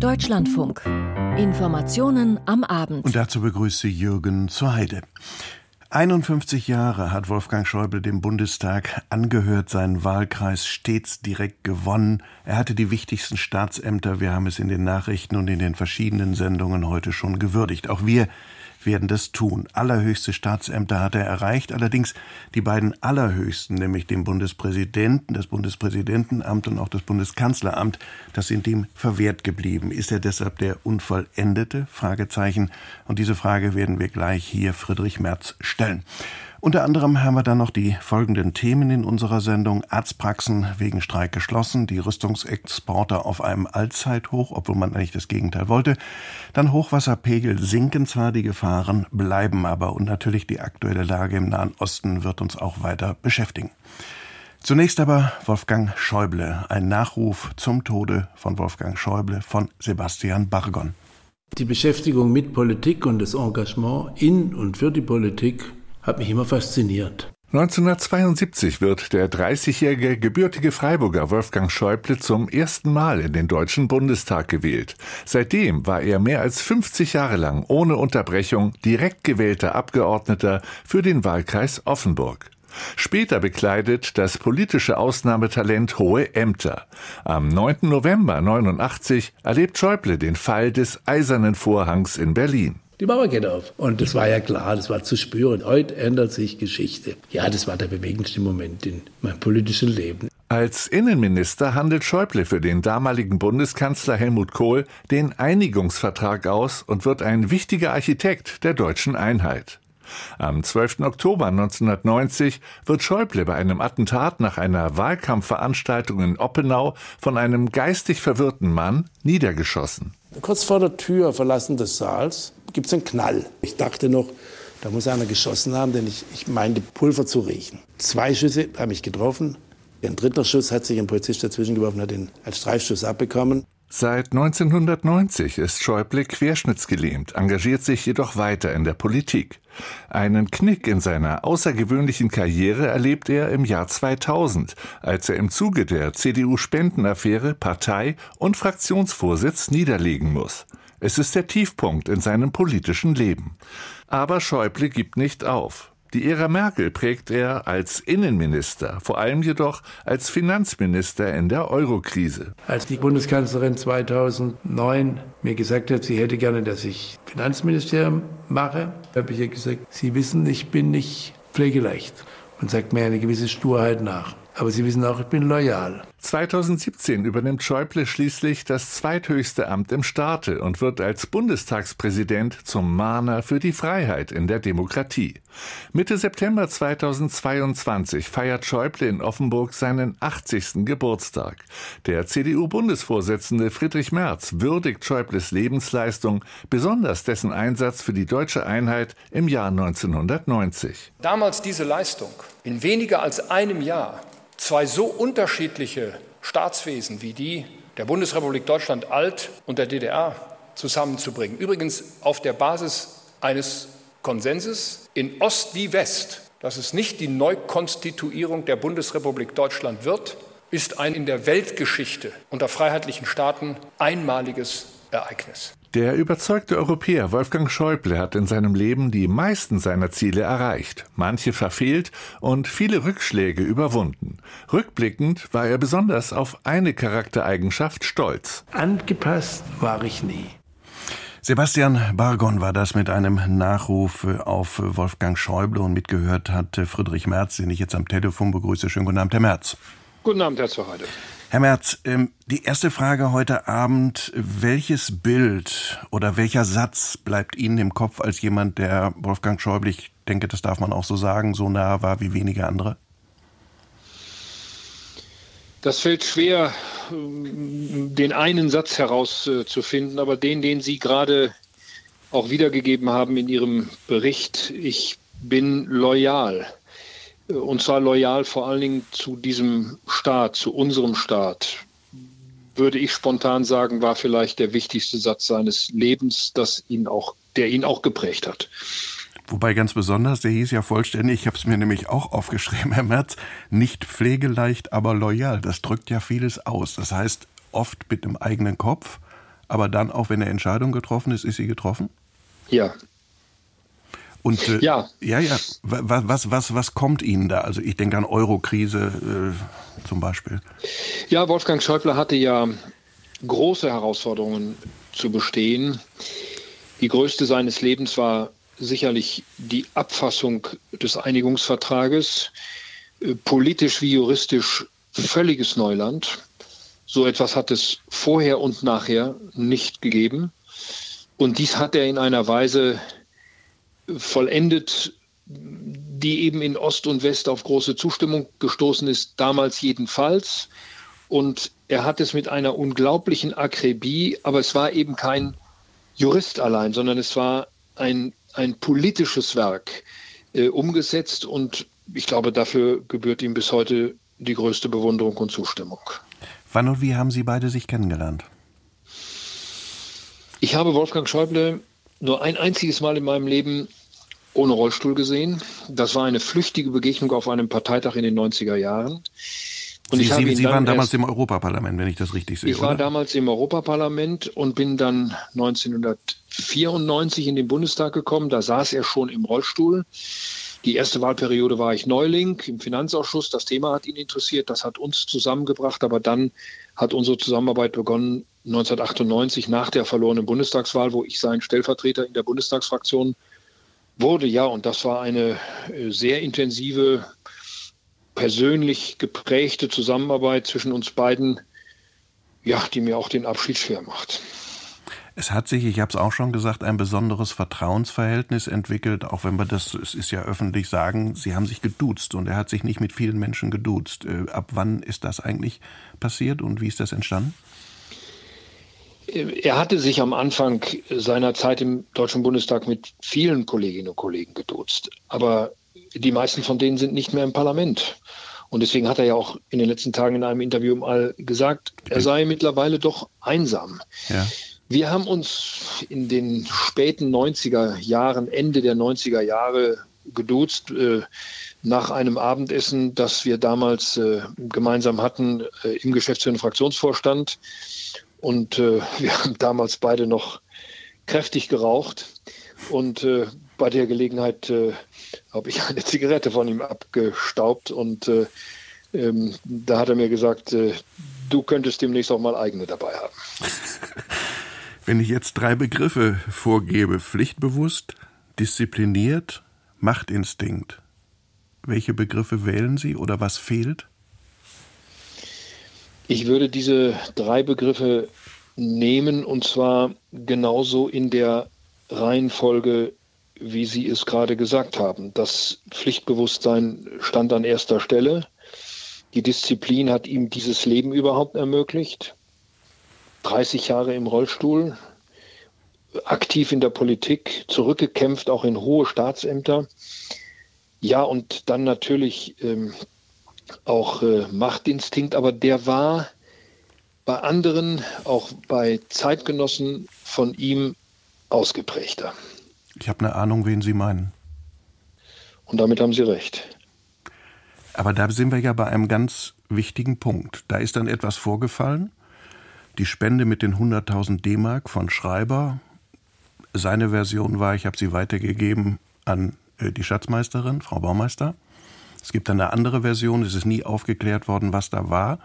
Deutschlandfunk. Informationen am Abend. Und dazu begrüße Jürgen zur Heide. 51 Jahre hat Wolfgang Schäuble dem Bundestag angehört, seinen Wahlkreis stets direkt gewonnen. Er hatte die wichtigsten Staatsämter, wir haben es in den Nachrichten und in den verschiedenen Sendungen heute schon gewürdigt. Auch wir werden das tun. Allerhöchste Staatsämter hat er erreicht, allerdings die beiden allerhöchsten, nämlich den Bundespräsidenten, das Bundespräsidentenamt und auch das Bundeskanzleramt, das sind ihm verwehrt geblieben. Ist er deshalb der Unvollendete? Fragezeichen. Und diese Frage werden wir gleich hier Friedrich Merz stellen. Unter anderem haben wir dann noch die folgenden Themen in unserer Sendung. Arztpraxen wegen Streik geschlossen, die Rüstungsexporte auf einem Allzeithoch, obwohl man eigentlich das Gegenteil wollte. Dann Hochwasserpegel sinken zwar, die Gefahren bleiben aber. Und natürlich die aktuelle Lage im Nahen Osten wird uns auch weiter beschäftigen. Zunächst aber Wolfgang Schäuble, ein Nachruf zum Tode von Wolfgang Schäuble von Sebastian Bargon. Die Beschäftigung mit Politik und das Engagement in und für die Politik hat mich immer fasziniert. 1972 wird der 30-jährige gebürtige Freiburger Wolfgang Schäuble zum ersten Mal in den Deutschen Bundestag gewählt. Seitdem war er mehr als 50 Jahre lang ohne Unterbrechung direkt gewählter Abgeordneter für den Wahlkreis Offenburg. Später bekleidet das politische Ausnahmetalent hohe Ämter. Am 9. November 89 erlebt Schäuble den Fall des Eisernen Vorhangs in Berlin. Die Mauer geht auf. Und das war ja klar, das war zu spüren. Heute ändert sich Geschichte. Ja, das war der bewegendste Moment in meinem politischen Leben. Als Innenminister handelt Schäuble für den damaligen Bundeskanzler Helmut Kohl den Einigungsvertrag aus und wird ein wichtiger Architekt der deutschen Einheit. Am 12. Oktober 1990 wird Schäuble bei einem Attentat nach einer Wahlkampfveranstaltung in Oppenau von einem geistig verwirrten Mann niedergeschossen. Kurz vor der Tür verlassen des Saals gibt es einen Knall. Ich dachte noch, da muss einer geschossen haben, denn ich, ich meinte Pulver zu riechen. Zwei Schüsse haben mich getroffen. Ein dritter Schuss hat sich ein Polizist dazwischen geworfen, hat ihn als Streifschuss abbekommen. Seit 1990 ist Schäuble querschnittsgelähmt, engagiert sich jedoch weiter in der Politik. Einen Knick in seiner außergewöhnlichen Karriere erlebt er im Jahr 2000, als er im Zuge der CDU-Spendenaffäre Partei- und Fraktionsvorsitz niederlegen muss. Es ist der Tiefpunkt in seinem politischen Leben. Aber Schäuble gibt nicht auf. Die Ära Merkel prägt er als Innenminister, vor allem jedoch als Finanzminister in der Eurokrise. Als die Bundeskanzlerin 2009 mir gesagt hat, sie hätte gerne, dass ich Finanzministerium mache, habe ich ihr gesagt, Sie wissen, ich bin nicht pflegeleicht und sagt mir eine gewisse Sturheit nach. Aber Sie wissen auch, ich bin loyal. 2017 übernimmt Schäuble schließlich das zweithöchste Amt im Staate und wird als Bundestagspräsident zum Mahner für die Freiheit in der Demokratie. Mitte September 2022 feiert Schäuble in Offenburg seinen 80. Geburtstag. Der CDU-Bundesvorsitzende Friedrich Merz würdigt Schäubles Lebensleistung, besonders dessen Einsatz für die deutsche Einheit im Jahr 1990. Damals diese Leistung in weniger als einem Jahr zwei so unterschiedliche Staatswesen wie die der Bundesrepublik Deutschland alt und der DDR zusammenzubringen. Übrigens auf der Basis eines Konsenses in Ost wie West, dass es nicht die Neukonstituierung der Bundesrepublik Deutschland wird, ist ein in der Weltgeschichte unter freiheitlichen Staaten einmaliges Ereignis. Der überzeugte Europäer Wolfgang Schäuble hat in seinem Leben die meisten seiner Ziele erreicht, manche verfehlt und viele Rückschläge überwunden. Rückblickend war er besonders auf eine Charaktereigenschaft stolz. Angepasst war ich nie. Sebastian Bargon war das mit einem Nachruf auf Wolfgang Schäuble und mitgehört hat Friedrich Merz, den ich jetzt am Telefon begrüße. Schönen guten Abend, Herr Merz. Guten Abend, Herr Zerheide. Herr Merz, ähm, die erste Frage heute Abend. Welches Bild oder welcher Satz bleibt Ihnen im Kopf als jemand, der Wolfgang Schäuble, ich denke, das darf man auch so sagen, so nah war wie wenige andere? Das fällt schwer, den einen Satz herauszufinden, aber den, den Sie gerade auch wiedergegeben haben in Ihrem Bericht. Ich bin loyal. Und zwar loyal vor allen Dingen zu diesem Staat, zu unserem Staat. Würde ich spontan sagen, war vielleicht der wichtigste Satz seines Lebens, das ihn auch, der ihn auch geprägt hat. Wobei ganz besonders, der hieß ja vollständig, ich habe es mir nämlich auch aufgeschrieben, Herr Merz, nicht pflegeleicht, aber loyal. Das drückt ja vieles aus. Das heißt, oft mit dem eigenen Kopf, aber dann, auch wenn eine Entscheidung getroffen ist, ist sie getroffen? Ja. Und äh, ja, ja, ja. Was, was, was, was kommt Ihnen da? Also ich denke an Eurokrise äh, zum Beispiel. Ja, Wolfgang Schäuble hatte ja große Herausforderungen zu bestehen. Die größte seines Lebens war sicherlich die Abfassung des Einigungsvertrages. Äh, politisch wie juristisch völliges Neuland. So etwas hat es vorher und nachher nicht gegeben. Und dies hat er in einer Weise vollendet, die eben in Ost und West auf große Zustimmung gestoßen ist, damals jedenfalls. Und er hat es mit einer unglaublichen Akribie, aber es war eben kein Jurist allein, sondern es war ein, ein politisches Werk äh, umgesetzt und ich glaube, dafür gebührt ihm bis heute die größte Bewunderung und Zustimmung. Wann und wie haben Sie beide sich kennengelernt? Ich habe Wolfgang Schäuble nur ein einziges Mal in meinem Leben ohne Rollstuhl gesehen. Das war eine flüchtige Begegnung auf einem Parteitag in den 90er Jahren. Und Sie, Sie, Sie waren damals im Europaparlament, wenn ich das richtig sehe. Ich war oder? damals im Europaparlament und bin dann 1994 in den Bundestag gekommen. Da saß er schon im Rollstuhl. Die erste Wahlperiode war ich Neuling im Finanzausschuss. Das Thema hat ihn interessiert, das hat uns zusammengebracht. Aber dann hat unsere Zusammenarbeit begonnen 1998 nach der verlorenen Bundestagswahl, wo ich sein Stellvertreter in der Bundestagsfraktion wurde. Ja, und das war eine äh, sehr intensive, persönlich geprägte Zusammenarbeit zwischen uns beiden, ja, die mir auch den Abschied schwer macht. Es hat sich, ich habe es auch schon gesagt, ein besonderes Vertrauensverhältnis entwickelt, auch wenn wir das, es ist ja öffentlich sagen, Sie haben sich geduzt und er hat sich nicht mit vielen Menschen geduzt. Äh, ab wann ist das eigentlich passiert und wie ist das entstanden? Er hatte sich am Anfang seiner Zeit im Deutschen Bundestag mit vielen Kolleginnen und Kollegen geduzt, aber die meisten von denen sind nicht mehr im Parlament. Und deswegen hat er ja auch in den letzten Tagen in einem Interview mal gesagt, er sei mittlerweile doch einsam. Ja. Wir haben uns in den späten 90er Jahren, Ende der 90er Jahre geduzt äh, nach einem Abendessen, das wir damals äh, gemeinsam hatten äh, im geschäftsführenden Fraktionsvorstand. Und äh, wir haben damals beide noch kräftig geraucht. Und äh, bei der Gelegenheit äh, habe ich eine Zigarette von ihm abgestaubt. Und ähm, da hat er mir gesagt, du könntest demnächst auch mal eigene dabei haben. Wenn ich jetzt drei Begriffe vorgebe, pflichtbewusst, diszipliniert, Machtinstinkt, welche Begriffe wählen Sie oder was fehlt? Ich würde diese drei Begriffe nehmen und zwar genauso in der Reihenfolge, wie Sie es gerade gesagt haben. Das Pflichtbewusstsein stand an erster Stelle. Die Disziplin hat ihm dieses Leben überhaupt ermöglicht. 30 Jahre im Rollstuhl, aktiv in der Politik, zurückgekämpft auch in hohe Staatsämter. Ja, und dann natürlich ähm, auch äh, Machtinstinkt, aber der war bei anderen, auch bei Zeitgenossen von ihm ausgeprägter. Ich habe eine Ahnung, wen Sie meinen. Und damit haben Sie recht. Aber da sind wir ja bei einem ganz wichtigen Punkt. Da ist dann etwas vorgefallen, die Spende mit den 100.000 D-Mark von Schreiber. Seine Version war, ich habe sie weitergegeben an äh, die Schatzmeisterin, Frau Baumeister. Es gibt eine andere Version, es ist nie aufgeklärt worden, was da war.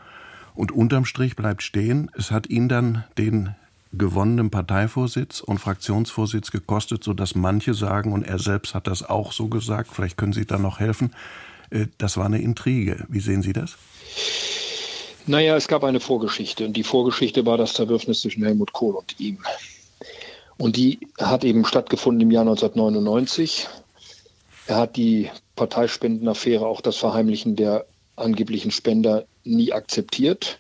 Und unterm Strich bleibt stehen, es hat ihn dann den gewonnenen Parteivorsitz und Fraktionsvorsitz gekostet, sodass manche sagen, und er selbst hat das auch so gesagt, vielleicht können Sie da noch helfen, äh, das war eine Intrige. Wie sehen Sie das? Naja, es gab eine Vorgeschichte und die Vorgeschichte war das Zerwürfnis zwischen Helmut Kohl und ihm. Und die hat eben stattgefunden im Jahr 1999. Er hat die Parteispendenaffäre, auch das Verheimlichen der angeblichen Spender, nie akzeptiert.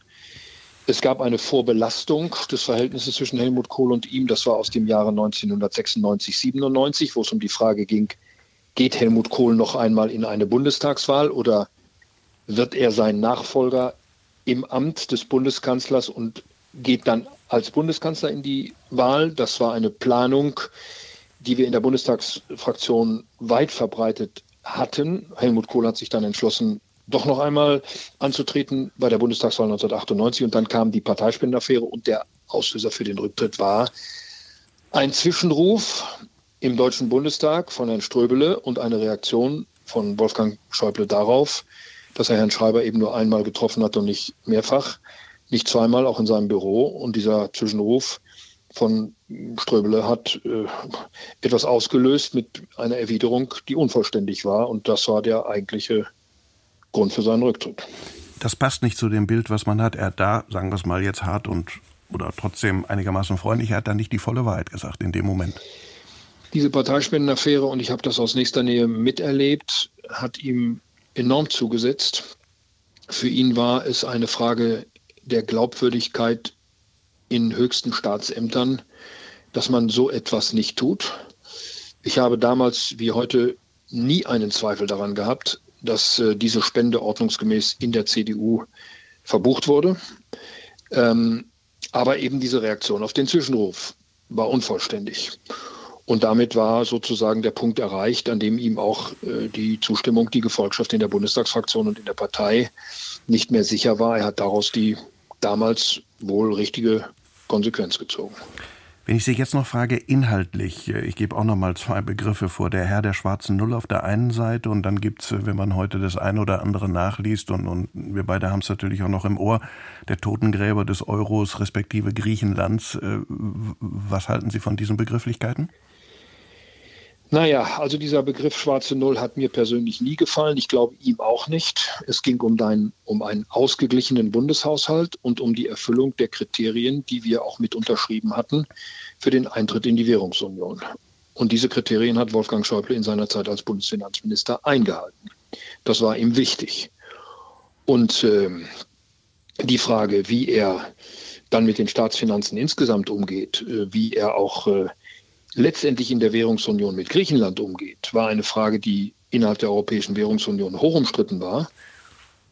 Es gab eine Vorbelastung des Verhältnisses zwischen Helmut Kohl und ihm. Das war aus dem Jahre 1996, 97, wo es um die Frage ging, geht Helmut Kohl noch einmal in eine Bundestagswahl oder wird er seinen Nachfolger im Amt des Bundeskanzlers und geht dann als Bundeskanzler in die Wahl. Das war eine Planung, die wir in der Bundestagsfraktion weit verbreitet hatten. Helmut Kohl hat sich dann entschlossen, doch noch einmal anzutreten bei der Bundestagswahl 1998 und dann kam die Parteispendenaffäre und der Auslöser für den Rücktritt war ein Zwischenruf im Deutschen Bundestag von Herrn Ströbele und eine Reaktion von Wolfgang Schäuble darauf, dass er Herrn Schreiber eben nur einmal getroffen hat und nicht mehrfach, nicht zweimal, auch in seinem Büro. Und dieser Zwischenruf von Ströbele hat äh, etwas ausgelöst mit einer Erwiderung, die unvollständig war. Und das war der eigentliche Grund für seinen Rücktritt. Das passt nicht zu dem Bild, was man hat. Er hat da, sagen wir es mal jetzt hart und oder trotzdem einigermaßen freundlich, er hat da nicht die volle Wahrheit gesagt in dem Moment. Diese Parteispendenaffäre, und ich habe das aus nächster Nähe miterlebt, hat ihm enorm zugesetzt. Für ihn war es eine Frage der Glaubwürdigkeit in höchsten Staatsämtern, dass man so etwas nicht tut. Ich habe damals wie heute nie einen Zweifel daran gehabt, dass äh, diese Spende ordnungsgemäß in der CDU verbucht wurde. Ähm, aber eben diese Reaktion auf den Zwischenruf war unvollständig. Und damit war sozusagen der Punkt erreicht, an dem ihm auch äh, die Zustimmung, die Gefolgschaft in der Bundestagsfraktion und in der Partei nicht mehr sicher war. Er hat daraus die damals wohl richtige Konsequenz gezogen. Wenn ich Sie jetzt noch frage, inhaltlich, äh, ich gebe auch noch mal zwei Begriffe vor. Der Herr der schwarzen Null auf der einen Seite und dann gibt es, äh, wenn man heute das eine oder andere nachliest und, und wir beide haben es natürlich auch noch im Ohr, der Totengräber des Euros respektive Griechenlands. Äh, was halten Sie von diesen Begrifflichkeiten? Naja, also dieser Begriff schwarze Null hat mir persönlich nie gefallen. Ich glaube ihm auch nicht. Es ging um, dein, um einen ausgeglichenen Bundeshaushalt und um die Erfüllung der Kriterien, die wir auch mit unterschrieben hatten für den Eintritt in die Währungsunion. Und diese Kriterien hat Wolfgang Schäuble in seiner Zeit als Bundesfinanzminister eingehalten. Das war ihm wichtig. Und äh, die Frage, wie er dann mit den Staatsfinanzen insgesamt umgeht, äh, wie er auch äh, letztendlich in der Währungsunion mit Griechenland umgeht, war eine Frage, die innerhalb der Europäischen Währungsunion hoch umstritten war.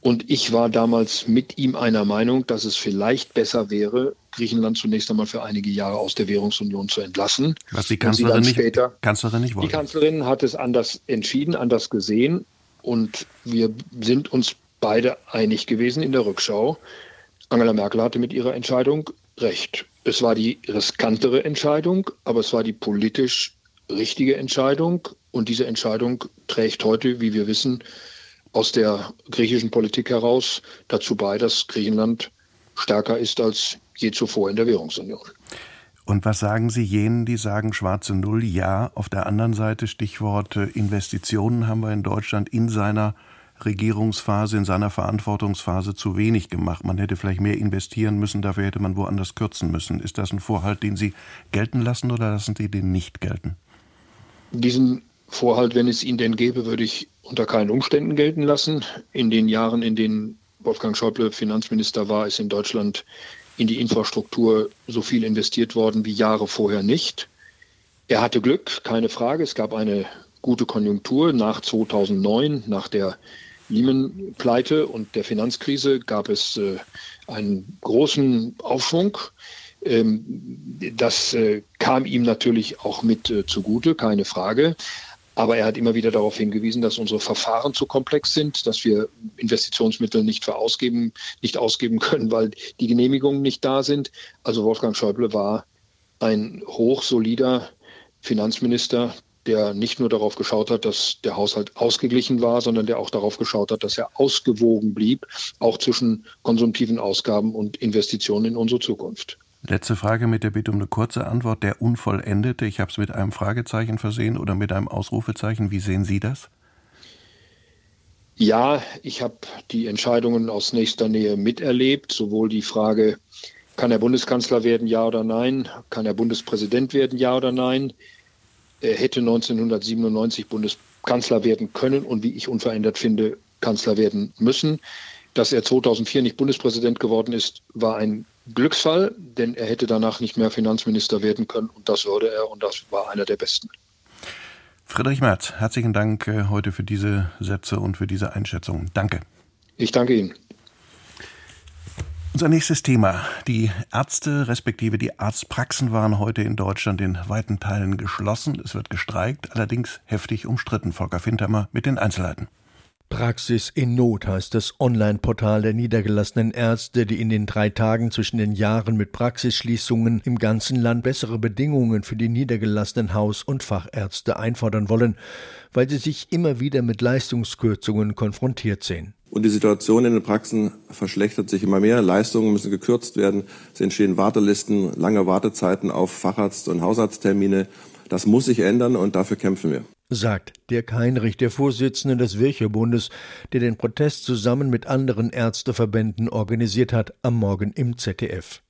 Und ich war damals mit ihm einer Meinung, dass es vielleicht besser wäre, Griechenland zunächst einmal für einige Jahre aus der Währungsunion zu entlassen. Was die Kanzlerin, nicht, später, Kanzlerin nicht wollte. Die Kanzlerin hat es anders entschieden, anders gesehen. Und wir sind uns beide einig gewesen in der Rückschau. Angela Merkel hatte mit ihrer Entscheidung recht. Es war die riskantere Entscheidung, aber es war die politisch richtige Entscheidung. Und diese Entscheidung trägt heute, wie wir wissen, aus der griechischen Politik heraus dazu bei, dass Griechenland stärker ist als je zuvor in der Währungsunion. Und was sagen Sie jenen, die sagen schwarze Null? Ja, auf der anderen Seite Stichwort Investitionen haben wir in Deutschland in seiner Regierungsphase, in seiner Verantwortungsphase zu wenig gemacht. Man hätte vielleicht mehr investieren müssen, dafür hätte man woanders kürzen müssen. Ist das ein Vorhalt, den Sie gelten lassen oder lassen Sie den nicht gelten? Diesen Vorhalt, wenn es ihn denn gäbe, würde ich unter keinen Umständen gelten lassen. In den Jahren, in denen Wolfgang Schäuble Finanzminister war, ist in Deutschland in die Infrastruktur so viel investiert worden wie Jahre vorher nicht. Er hatte Glück, keine Frage. Es gab eine gute Konjunktur nach 2009, nach der Lehman-Pleite und der Finanzkrise gab es äh, einen großen Aufschwung. Ähm, das äh, kam ihm natürlich auch mit äh, zugute, keine Frage. Aber er hat immer wieder darauf hingewiesen, dass unsere Verfahren zu komplex sind, dass wir Investitionsmittel nicht für ausgeben, nicht ausgeben können, weil die Genehmigungen nicht da sind. Also Wolfgang Schäuble war ein hochsolider Finanzminister, der nicht nur darauf geschaut hat, dass der Haushalt ausgeglichen war, sondern der auch darauf geschaut hat, dass er ausgewogen blieb, auch zwischen konsumtiven Ausgaben und Investitionen in unsere Zukunft. Letzte Frage mit der Bitte um eine kurze Antwort. Der Unvollendete, ich habe es mit einem Fragezeichen versehen oder mit einem Ausrufezeichen. Wie sehen Sie das? Ja, ich habe die Entscheidungen aus nächster Nähe miterlebt, sowohl die Frage, kann er Bundeskanzler werden, ja oder nein, kann er Bundespräsident werden, ja oder nein, er hätte 1997 Bundeskanzler werden können und wie ich unverändert finde, Kanzler werden müssen. Dass er 2004 nicht Bundespräsident geworden ist, war ein Glücksfall, denn er hätte danach nicht mehr Finanzminister werden können und das würde er und das war einer der besten. Friedrich Merz, herzlichen Dank äh, heute für diese Sätze und für diese Einschätzung. Danke. Ich danke Ihnen. Unser nächstes Thema. Die Ärzte respektive die Arztpraxen waren heute in Deutschland in weiten Teilen geschlossen. Es wird gestreikt, allerdings heftig umstritten. Volker Fintermer mit den Einzelheiten. Praxis in Not heißt das Online-Portal der niedergelassenen Ärzte, die in den drei Tagen zwischen den Jahren mit Praxisschließungen im ganzen Land bessere Bedingungen für die niedergelassenen Haus- und Fachärzte einfordern wollen, weil sie sich immer wieder mit Leistungskürzungen konfrontiert sehen. Und die Situation in den Praxen verschlechtert sich immer mehr. Leistungen müssen gekürzt werden. Es entstehen Wartelisten, lange Wartezeiten auf Facharzt- und Hausarzttermine. Das muss sich ändern und dafür kämpfen wir sagt Dirk Heinrich, der Vorsitzende des Wirchebundes, der den Protest zusammen mit anderen Ärzteverbänden organisiert hat, am Morgen im ZDF.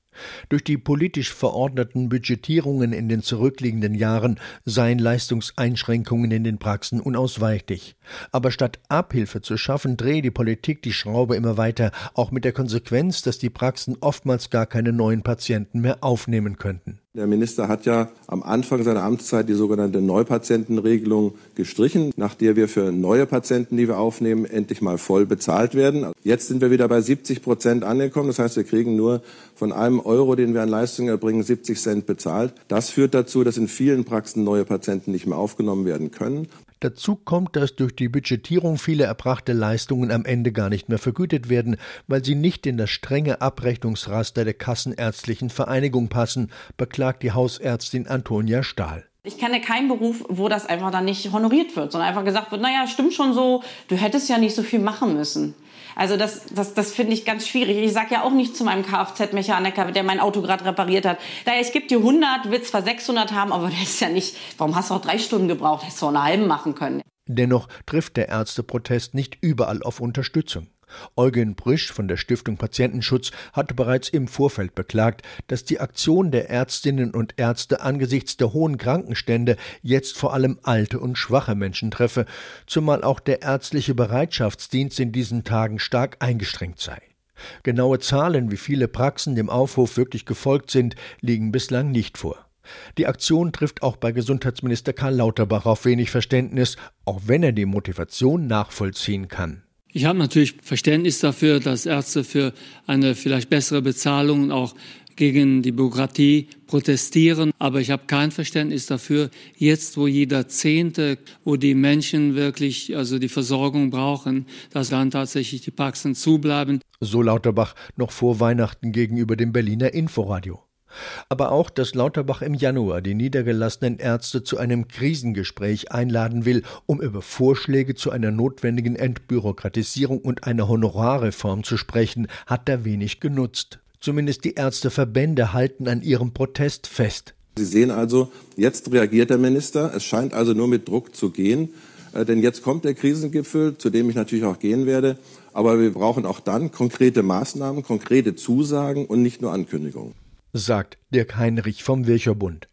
Durch die politisch verordneten Budgetierungen in den zurückliegenden Jahren seien Leistungseinschränkungen in den Praxen unausweichlich. Aber statt Abhilfe zu schaffen, drehe die Politik die Schraube immer weiter, auch mit der Konsequenz, dass die Praxen oftmals gar keine neuen Patienten mehr aufnehmen könnten. Der Minister hat ja am Anfang seiner Amtszeit die sogenannte Neupatientenregelung gestrichen, nach der wir für neue Patienten, die wir aufnehmen, endlich mal voll bezahlt werden. Jetzt sind wir wieder bei 70 Prozent angekommen. Das heißt, wir kriegen nur von einem Euro, den wir an Leistungen erbringen, 70 Cent bezahlt. Das führt dazu, dass in vielen Praxen neue Patienten nicht mehr aufgenommen werden können. Dazu kommt, dass durch die Budgetierung viele erbrachte Leistungen am Ende gar nicht mehr vergütet werden, weil sie nicht in das strenge Abrechnungsraster der Kassenärztlichen Vereinigung passen, beklagt die Hausärztin Antonia Stahl. Ich kenne keinen Beruf, wo das einfach dann nicht honoriert wird, sondern einfach gesagt wird, naja, stimmt schon so, du hättest ja nicht so viel machen müssen. Also das, das, das finde ich ganz schwierig. Ich sage ja auch nicht zu meinem Kfz-Mechaniker, der mein Auto gerade repariert hat, naja, ich gebe dir 100, will zwar 600 haben, aber das ist ja nicht, warum hast du auch drei Stunden gebraucht? Hättest du auch eine halbe machen können. Dennoch trifft der Ärzteprotest nicht überall auf Unterstützung. Eugen Brüsch von der Stiftung Patientenschutz hatte bereits im Vorfeld beklagt, dass die Aktion der Ärztinnen und Ärzte angesichts der hohen Krankenstände jetzt vor allem alte und schwache Menschen treffe, zumal auch der ärztliche Bereitschaftsdienst in diesen Tagen stark eingeschränkt sei. Genaue Zahlen, wie viele Praxen dem Aufruf wirklich gefolgt sind, liegen bislang nicht vor. Die Aktion trifft auch bei Gesundheitsminister Karl Lauterbach auf wenig Verständnis, auch wenn er die Motivation nachvollziehen kann. Ich habe natürlich Verständnis dafür, dass Ärzte für eine vielleicht bessere Bezahlung auch gegen die Bürokratie protestieren. Aber ich habe kein Verständnis dafür, jetzt wo jeder Zehnte, wo die Menschen wirklich also die Versorgung brauchen, dass dann tatsächlich die Praxen zubleiben. So Lauterbach noch vor Weihnachten gegenüber dem Berliner Inforadio aber auch, dass Lauterbach im Januar die niedergelassenen Ärzte zu einem Krisengespräch einladen will, um über Vorschläge zu einer notwendigen Entbürokratisierung und einer Honorarreform zu sprechen, hat er wenig genutzt. Zumindest die Ärzteverbände halten an ihrem Protest fest. Sie sehen also, jetzt reagiert der Minister. Es scheint also nur mit Druck zu gehen. Äh, denn jetzt kommt der Krisengipfel, zu dem ich natürlich auch gehen werde. Aber wir brauchen auch dann konkrete Maßnahmen, konkrete Zusagen und nicht nur Ankündigungen sagt Dirk Heinrich vom Wircherbund.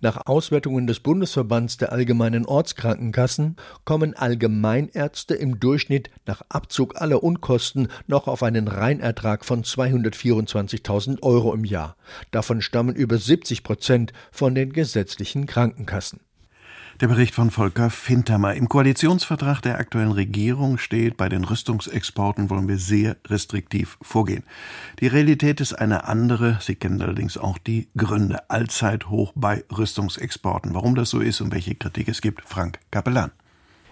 Nach Auswertungen des Bundesverbands der allgemeinen Ortskrankenkassen kommen Allgemeinärzte im Durchschnitt nach Abzug aller Unkosten noch auf einen Reinertrag von 224.000 Euro im Jahr. Davon stammen über 70 Prozent von den gesetzlichen Krankenkassen. Der Bericht von Volker Fintermer. Im Koalitionsvertrag der aktuellen Regierung steht, bei den Rüstungsexporten wollen wir sehr restriktiv vorgehen. Die Realität ist eine andere. Sie kennen allerdings auch die Gründe. Allzeit hoch bei Rüstungsexporten. Warum das so ist und welche Kritik es gibt, Frank Kapellan.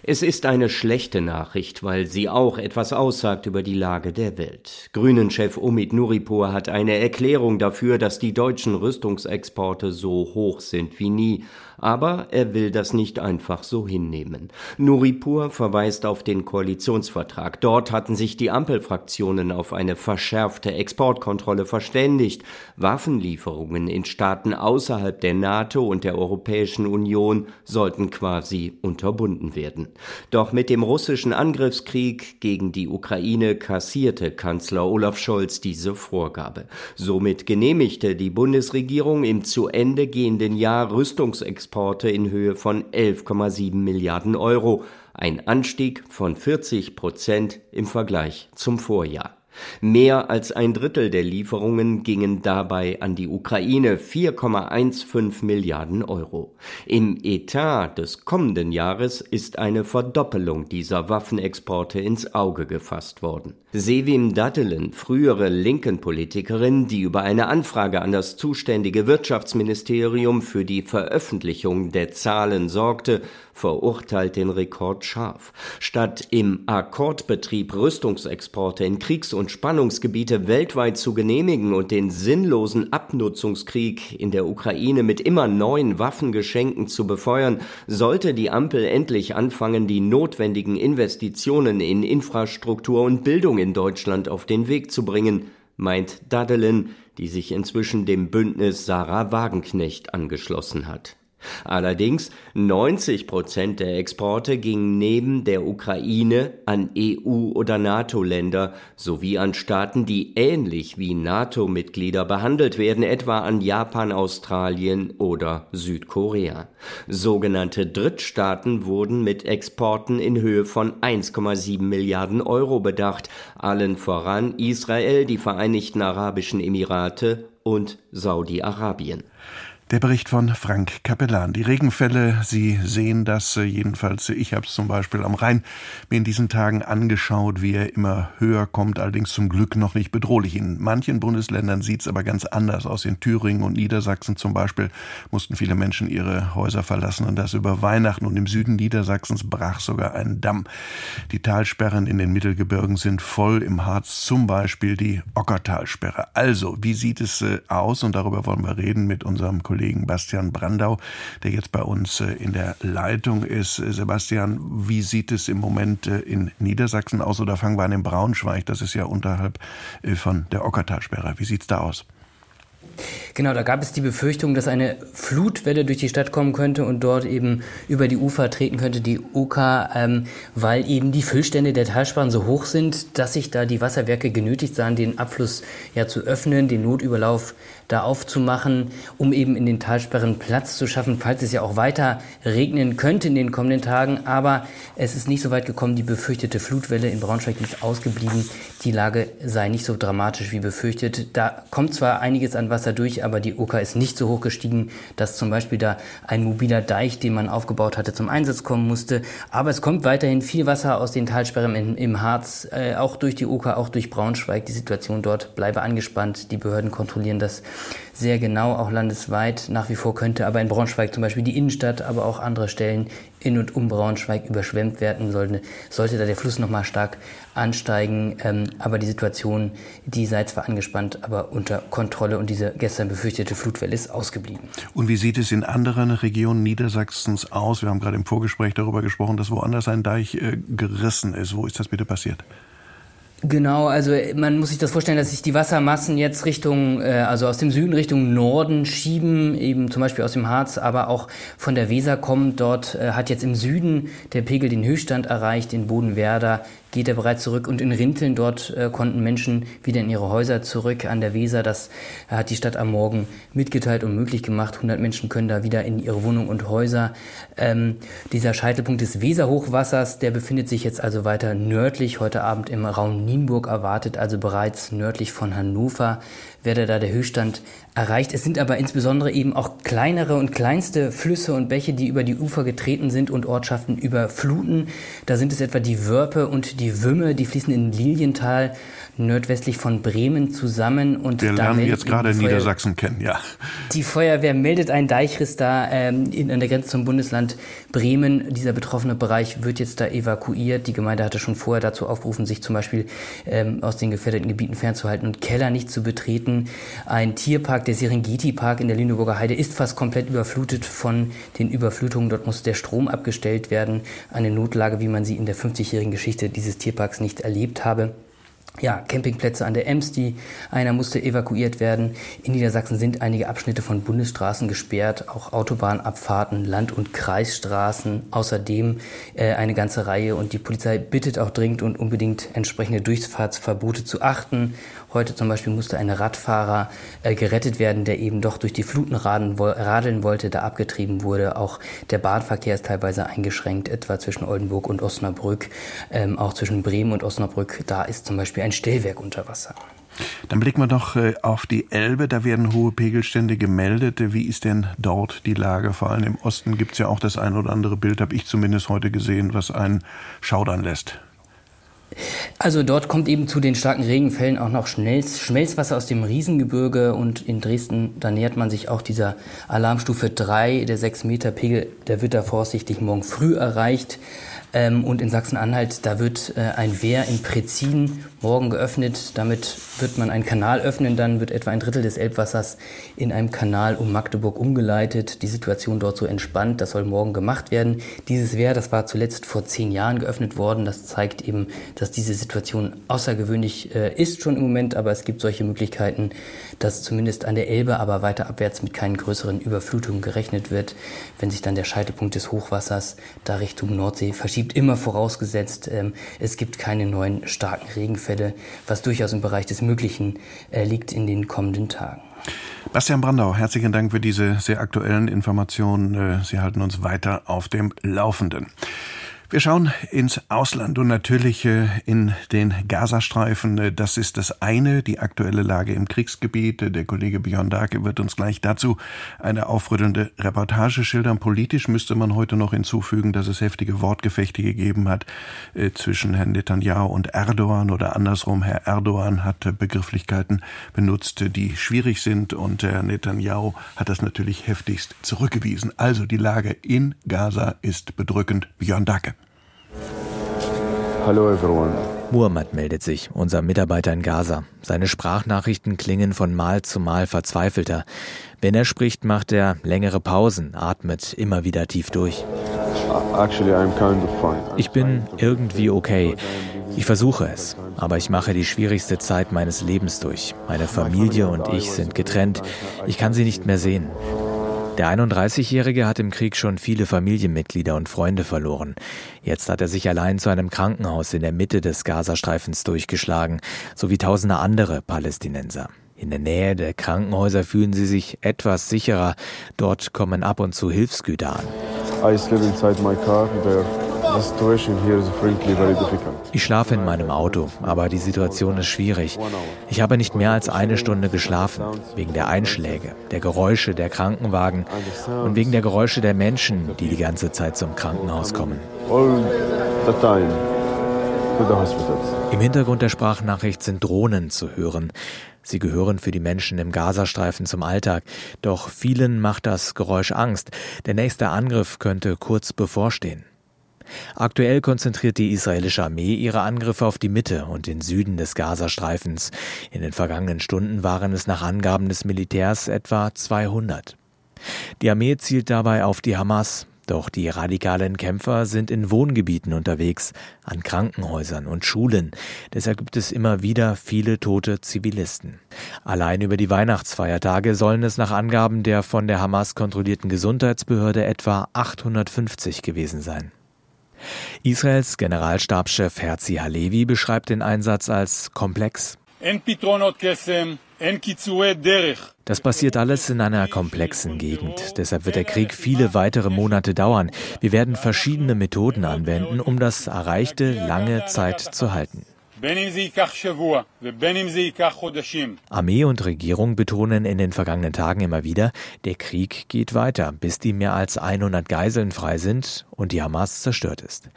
Es ist eine schlechte Nachricht, weil sie auch etwas aussagt über die Lage der Welt. Grünen-Chef Omid Nuripur hat eine Erklärung dafür, dass die deutschen Rüstungsexporte so hoch sind wie nie aber er will das nicht einfach so hinnehmen. Nuripur verweist auf den Koalitionsvertrag. Dort hatten sich die Ampelfraktionen auf eine verschärfte Exportkontrolle verständigt. Waffenlieferungen in Staaten außerhalb der NATO und der Europäischen Union sollten quasi unterbunden werden. Doch mit dem russischen Angriffskrieg gegen die Ukraine kassierte Kanzler Olaf Scholz diese Vorgabe. Somit genehmigte die Bundesregierung im zu Ende gehenden Jahr Rüstungsexporte Exporte in Höhe von 11,7 Milliarden Euro, ein Anstieg von 40 Prozent im Vergleich zum Vorjahr. Mehr als ein Drittel der Lieferungen gingen dabei an die Ukraine, 4,15 Milliarden Euro. Im Etat des kommenden Jahres ist eine Verdoppelung dieser Waffenexporte ins Auge gefasst worden. Sevim Dattelen, frühere linken Politikerin, die über eine Anfrage an das zuständige Wirtschaftsministerium für die Veröffentlichung der Zahlen sorgte, verurteilt den Rekord scharf. Statt im Akkordbetrieb Rüstungsexporte in Kriegs- und Spannungsgebiete weltweit zu genehmigen und den sinnlosen Abnutzungskrieg in der Ukraine mit immer neuen Waffengeschenken zu befeuern, sollte die Ampel endlich anfangen, die notwendigen Investitionen in Infrastruktur und Bildung in Deutschland auf den Weg zu bringen, meint Dadelin, die sich inzwischen dem Bündnis Sarah Wagenknecht angeschlossen hat. Allerdings 90 Prozent der Exporte gingen neben der Ukraine an EU- oder NATO-Länder sowie an Staaten, die ähnlich wie NATO-Mitglieder behandelt werden, etwa an Japan, Australien oder Südkorea. Sogenannte Drittstaaten wurden mit Exporten in Höhe von 1,7 Milliarden Euro bedacht, allen voran Israel, die Vereinigten Arabischen Emirate und Saudi-Arabien. Der Bericht von Frank Capellan. Die Regenfälle, Sie sehen das, äh, jedenfalls ich habe es zum Beispiel am Rhein mir in diesen Tagen angeschaut, wie er immer höher kommt, allerdings zum Glück noch nicht bedrohlich. In manchen Bundesländern sieht es aber ganz anders aus. In Thüringen und Niedersachsen zum Beispiel mussten viele Menschen ihre Häuser verlassen und das über Weihnachten. Und im Süden Niedersachsens brach sogar ein Damm. Die Talsperren in den Mittelgebirgen sind voll, im Harz zum Beispiel die Ockertalsperre. Also, wie sieht es äh, aus? Und darüber wollen wir reden mit unserem Kollegen Kollegen Bastian Brandau, der jetzt bei uns äh, in der Leitung ist. Äh, Sebastian, wie sieht es im Moment äh, in Niedersachsen aus? Oder fangen wir an in Braunschweig? Das ist ja unterhalb von der Ockertalsperre. Wie sieht es da aus? Genau, da gab es die Befürchtung, dass eine Flutwelle durch die Stadt kommen könnte und dort eben über die Ufer treten könnte, die Oka, ähm, weil eben die Füllstände der Talsperren so hoch sind, dass sich da die Wasserwerke genötigt sahen, den Abfluss ja zu öffnen, den Notüberlauf da aufzumachen, um eben in den Talsperren Platz zu schaffen, falls es ja auch weiter regnen könnte in den kommenden Tagen. Aber es ist nicht so weit gekommen. Die befürchtete Flutwelle in Braunschweig ist ausgeblieben. Die Lage sei nicht so dramatisch wie befürchtet. Da kommt zwar einiges an Wasser durch, aber die Oka ist nicht so hoch gestiegen, dass zum Beispiel da ein mobiler Deich, den man aufgebaut hatte, zum Einsatz kommen musste. Aber es kommt weiterhin viel Wasser aus den Talsperren im, im Harz, äh, auch durch die Oka, auch durch Braunschweig. Die Situation dort bleibe angespannt. Die Behörden kontrollieren das sehr genau, auch landesweit nach wie vor könnte aber in Braunschweig zum Beispiel die Innenstadt, aber auch andere Stellen in und um Braunschweig überschwemmt werden sollte, sollte da der Fluss nochmal stark ansteigen. Ähm, aber die Situation, die sei zwar angespannt, aber unter Kontrolle und diese gestern befürchtete Flutwelle ist ausgeblieben. Und wie sieht es in anderen Regionen Niedersachsens aus? Wir haben gerade im Vorgespräch darüber gesprochen, dass woanders ein Deich äh, gerissen ist. Wo ist das bitte passiert? Genau, also man muss sich das vorstellen, dass sich die Wassermassen jetzt Richtung, äh, also aus dem Süden Richtung Norden schieben, eben zum Beispiel aus dem Harz, aber auch von der Weser kommt. Dort äh, hat jetzt im Süden der Pegel den Höchststand erreicht, in Bodenwerder geht er bereits zurück und in Rinteln dort äh, konnten Menschen wieder in ihre Häuser zurück an der Weser. Das hat die Stadt am Morgen mitgeteilt und möglich gemacht. 100 Menschen können da wieder in ihre Wohnung und Häuser. Ähm, dieser Scheitelpunkt des Weserhochwassers, der befindet sich jetzt also weiter nördlich, heute Abend im Raum Nienburg erwartet, also bereits nördlich von Hannover werde da der Höchststand erreicht. Es sind aber insbesondere eben auch kleinere und kleinste Flüsse und Bäche, die über die Ufer getreten sind und Ortschaften überfluten. Da sind es etwa die Wörpe und die Wümme, die fließen in Lilienthal nordwestlich von Bremen zusammen. Und Wir lernen jetzt gerade in Niedersachsen kennen, ja. Die Feuerwehr meldet einen Deichriss da ähm, in, an der Grenze zum Bundesland Bremen. Dieser betroffene Bereich wird jetzt da evakuiert. Die Gemeinde hatte schon vorher dazu aufgerufen, sich zum Beispiel ähm, aus den gefährdeten Gebieten fernzuhalten und Keller nicht zu betreten. Ein Tierpark, der Serengeti-Park in der Lüneburger Heide, ist fast komplett überflutet von den Überflutungen. Dort muss der Strom abgestellt werden. Eine Notlage, wie man sie in der 50-jährigen Geschichte dieses Tierparks nicht erlebt habe ja, Campingplätze an der Ems, die einer musste evakuiert werden. In Niedersachsen sind einige Abschnitte von Bundesstraßen gesperrt, auch Autobahnabfahrten, Land- und Kreisstraßen, außerdem äh, eine ganze Reihe. Und die Polizei bittet auch dringend und unbedingt entsprechende Durchfahrtsverbote zu achten. Heute zum Beispiel musste ein Radfahrer äh, gerettet werden, der eben doch durch die Fluten radeln, radeln wollte, da abgetrieben wurde. Auch der Bahnverkehr ist teilweise eingeschränkt, etwa zwischen Oldenburg und Osnabrück, ähm, auch zwischen Bremen und Osnabrück. Da ist zum Beispiel ein Stellwerk unter Wasser. Dann blicken wir doch äh, auf die Elbe. Da werden hohe Pegelstände gemeldet. Wie ist denn dort die Lage? Vor allem im Osten gibt es ja auch das ein oder andere Bild, habe ich zumindest heute gesehen, was einen schaudern lässt. Also dort kommt eben zu den starken Regenfällen auch noch Schmelzwasser aus dem Riesengebirge und in Dresden, da nähert man sich auch dieser Alarmstufe 3, der 6 Meter Pegel, der wird da vorsichtig morgen früh erreicht. Ähm, und in Sachsen-Anhalt, da wird äh, ein Wehr in Prezin morgen geöffnet. Damit wird man einen Kanal öffnen. Dann wird etwa ein Drittel des Elbwassers in einem Kanal um Magdeburg umgeleitet. Die Situation dort so entspannt. Das soll morgen gemacht werden. Dieses Wehr, das war zuletzt vor zehn Jahren geöffnet worden. Das zeigt eben, dass diese Situation außergewöhnlich äh, ist schon im Moment. Aber es gibt solche Möglichkeiten, dass zumindest an der Elbe, aber weiter abwärts mit keinen größeren Überflutungen gerechnet wird, wenn sich dann der Scheitelpunkt des Hochwassers da Richtung Nordsee verschiebt verschiebt, immer vorausgesetzt, ähm, es gibt keine neuen starken Regenfälle, was durchaus im Bereich des Möglichen äh, liegt in den kommenden Tagen. Bastian Brandau, herzlichen Dank für diese sehr aktuellen Informationen. Äh, Sie halten uns weiter auf dem Laufenden. Wir schauen ins Ausland und natürlich äh, in den Gazastreifen. Äh, das ist das eine, die aktuelle Lage im Kriegsgebiet. Äh, der Kollege Björn Darke wird uns gleich dazu eine aufrüttelnde Reportage schildern. Politisch müsste man heute noch hinzufügen, dass es heftige Wortgefechte gegeben hat zwischen Herrn Netanyahu und Erdogan oder andersrum. Herr Erdogan hat Begrifflichkeiten benutzt, die schwierig sind und Herr Netanyahu hat das natürlich heftigst zurückgewiesen. Also die Lage in Gaza ist bedrückend. Björn Dacke. Hallo everyone. Muhammad meldet sich, unser Mitarbeiter in Gaza. Seine Sprachnachrichten klingen von Mal zu Mal verzweifelter. Wenn er spricht, macht er längere Pausen, atmet immer wieder tief durch. Ich bin irgendwie okay. Ich versuche es, aber ich mache die schwierigste Zeit meines Lebens durch. Meine Familie und ich sind getrennt. Ich kann sie nicht mehr sehen. Der 31-Jährige hat im Krieg schon viele Familienmitglieder und Freunde verloren. Jetzt hat er sich allein zu einem Krankenhaus in der Mitte des Gazastreifens durchgeschlagen, sowie tausende andere Palästinenser. In der Nähe der Krankenhäuser fühlen sie sich etwas sicherer. Dort kommen ab und zu Hilfsgüter an. I sleep inside my car there. Ich schlafe in meinem Auto, aber die Situation ist schwierig. Ich habe nicht mehr als eine Stunde geschlafen, wegen der Einschläge, der Geräusche der Krankenwagen und wegen der Geräusche der Menschen, die die ganze Zeit zum Krankenhaus kommen. Im Hintergrund der Sprachnachricht sind Drohnen zu hören. Sie gehören für die Menschen im Gazastreifen zum Alltag, doch vielen macht das Geräusch Angst. Der nächste Angriff könnte kurz bevorstehen. Aktuell konzentriert die israelische Armee ihre Angriffe auf die Mitte und den Süden des Gazastreifens. In den vergangenen Stunden waren es nach Angaben des Militärs etwa 200. Die Armee zielt dabei auf die Hamas, doch die radikalen Kämpfer sind in Wohngebieten unterwegs, an Krankenhäusern und Schulen. Deshalb gibt es immer wieder viele tote Zivilisten. Allein über die Weihnachtsfeiertage sollen es nach Angaben der von der Hamas kontrollierten Gesundheitsbehörde etwa 850 gewesen sein. Israels Generalstabschef Herzi Halevi beschreibt den Einsatz als komplex. Das passiert alles in einer komplexen Gegend. Deshalb wird der Krieg viele weitere Monate dauern. Wir werden verschiedene Methoden anwenden, um das Erreichte lange Zeit zu halten. Armee und Regierung betonen in den vergangenen Tagen immer wieder, der Krieg geht weiter, bis die mehr als 100 Geiseln frei sind und die Hamas zerstört ist.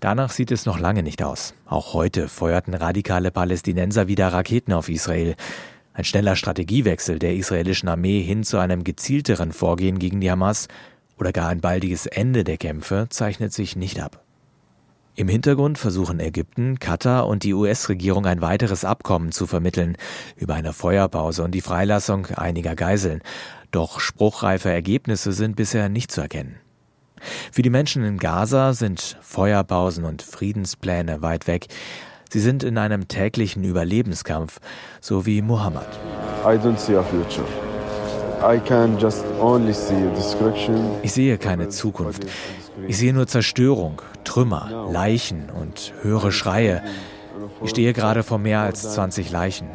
Danach sieht es noch lange nicht aus. Auch heute feuerten radikale Palästinenser wieder Raketen auf Israel. Ein schneller Strategiewechsel der israelischen Armee hin zu einem gezielteren Vorgehen gegen die Hamas oder gar ein baldiges Ende der Kämpfe zeichnet sich nicht ab. Im Hintergrund versuchen Ägypten, Katar und die US-Regierung ein weiteres Abkommen zu vermitteln über eine Feuerpause und die Freilassung einiger Geiseln. Doch spruchreife Ergebnisse sind bisher nicht zu erkennen. Für die Menschen in Gaza sind Feuerpausen und Friedenspläne weit weg. Sie sind in einem täglichen Überlebenskampf, so wie Muhammad. Ich sehe keine Zukunft. Ich sehe nur Zerstörung, Trümmer, Leichen und höre Schreie. Ich stehe gerade vor mehr als 20 Leichen.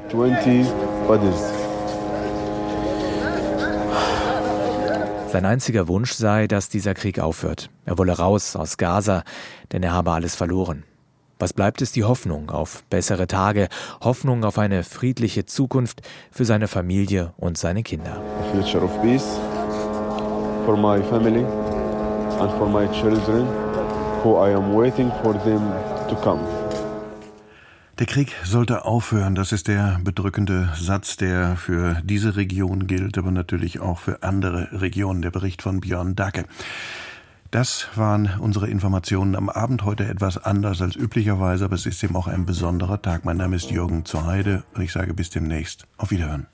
Sein einziger Wunsch sei, dass dieser Krieg aufhört. Er wolle raus aus Gaza, denn er habe alles verloren. Was bleibt ist die Hoffnung auf bessere Tage, Hoffnung auf eine friedliche Zukunft für seine Familie und seine Kinder. A future of peace for my family and for my children who I am waiting for them to come. Der Krieg sollte aufhören, das ist der bedrückende Satz, der für diese Region gilt, aber natürlich auch für andere Regionen. Der Bericht von Björn Dacke. Das waren unsere Informationen am Abend heute etwas anders als üblicherweise, aber es ist eben auch ein besonderer Tag. Mein Name ist Jürgen zur und ich sage bis demnächst. Auf Wiederhören.